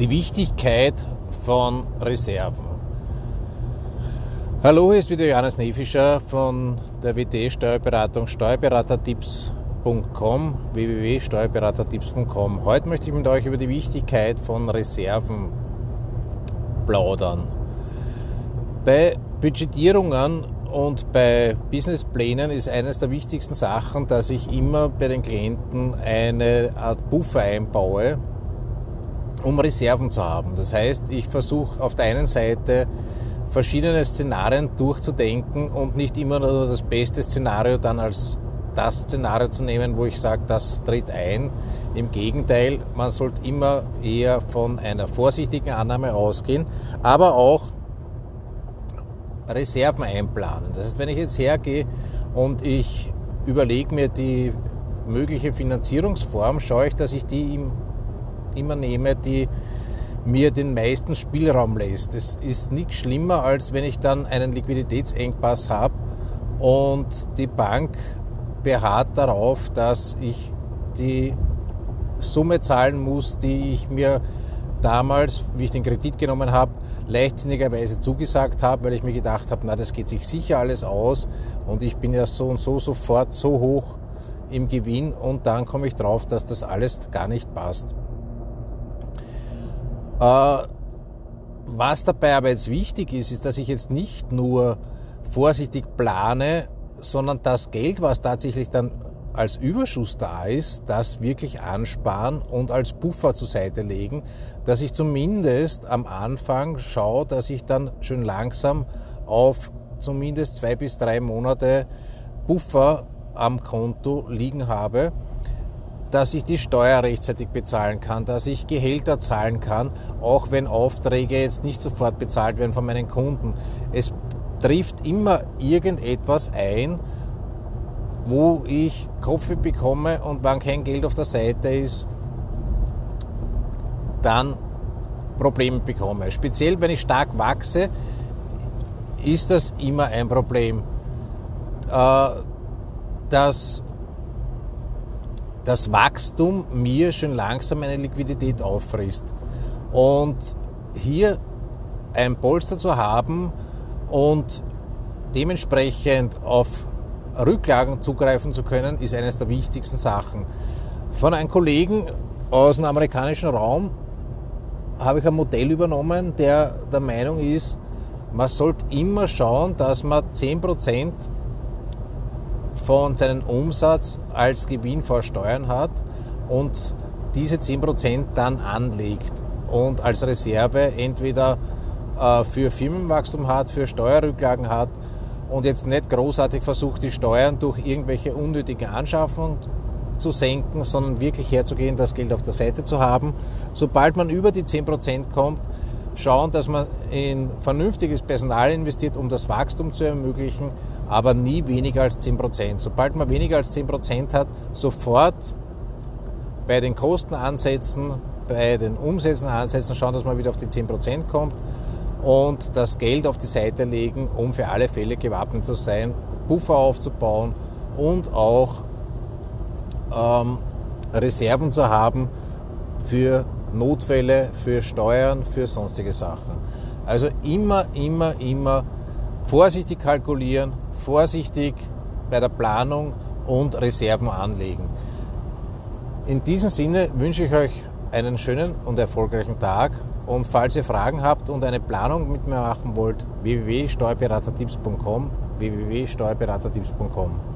die Wichtigkeit von Reserven. Hallo, hier ist wieder Johannes Nefischer von der WT Steuerberatung steuerberatertipps.com www.steuerberatertipps.com. Heute möchte ich mit euch über die Wichtigkeit von Reserven plaudern. Bei Budgetierungen und bei Businessplänen ist eines der wichtigsten Sachen, dass ich immer bei den Klienten eine Art Buffer einbaue, um Reserven zu haben. Das heißt, ich versuche auf der einen Seite verschiedene Szenarien durchzudenken und nicht immer nur das beste Szenario dann als das Szenario zu nehmen, wo ich sage, das tritt ein. Im Gegenteil, man sollte immer eher von einer vorsichtigen Annahme ausgehen, aber auch Reserven einplanen. Das heißt, wenn ich jetzt hergehe und ich überlege mir die mögliche Finanzierungsform, schaue ich, dass ich die im immer nehme, die mir den meisten Spielraum lässt. Es ist nichts schlimmer, als wenn ich dann einen Liquiditätsengpass habe und die Bank beharrt darauf, dass ich die Summe zahlen muss, die ich mir damals, wie ich den Kredit genommen habe, leichtsinnigerweise zugesagt habe, weil ich mir gedacht habe, na, das geht sich sicher alles aus und ich bin ja so und so sofort so hoch im Gewinn und dann komme ich drauf, dass das alles gar nicht passt. Äh, was dabei aber jetzt wichtig ist, ist, dass ich jetzt nicht nur vorsichtig plane, sondern das Geld, was tatsächlich dann als Überschuss da ist, das wirklich ansparen und als Puffer zur Seite legen, dass ich zumindest am Anfang schaue, dass ich dann schön langsam auf zumindest zwei bis drei Monate Puffer am Konto liegen habe dass ich die Steuer rechtzeitig bezahlen kann, dass ich Gehälter zahlen kann, auch wenn Aufträge jetzt nicht sofort bezahlt werden von meinen Kunden. Es trifft immer irgendetwas ein, wo ich Kopf bekomme und wenn kein Geld auf der Seite ist, dann Probleme bekomme. Speziell wenn ich stark wachse, ist das immer ein Problem. Äh, das das Wachstum mir schon langsam eine Liquidität auffrisst. Und hier ein Polster zu haben und dementsprechend auf Rücklagen zugreifen zu können, ist eines der wichtigsten Sachen. Von einem Kollegen aus dem amerikanischen Raum habe ich ein Modell übernommen, der der Meinung ist, man sollte immer schauen, dass man 10% von seinem Umsatz als Gewinn vor Steuern hat und diese 10% dann anlegt und als Reserve entweder äh, für Firmenwachstum hat, für Steuerrücklagen hat und jetzt nicht großartig versucht, die Steuern durch irgendwelche unnötige Anschaffungen zu senken, sondern wirklich herzugehen, das Geld auf der Seite zu haben. Sobald man über die 10% kommt, schauen, dass man in vernünftiges Personal investiert, um das Wachstum zu ermöglichen, aber nie weniger als 10%. Sobald man weniger als 10% hat, sofort bei den Kosten ansetzen, bei den Umsätzen ansetzen, schauen, dass man wieder auf die 10% kommt und das Geld auf die Seite legen, um für alle Fälle gewappnet zu sein, Puffer aufzubauen und auch ähm, Reserven zu haben für Notfälle, für Steuern, für sonstige Sachen. Also immer, immer, immer vorsichtig kalkulieren, vorsichtig bei der Planung und Reserven anlegen. In diesem Sinne wünsche ich euch einen schönen und erfolgreichen Tag und falls ihr Fragen habt und eine Planung mit mir machen wollt, www.steuerberatertipps.com www.steuerberatertipps.com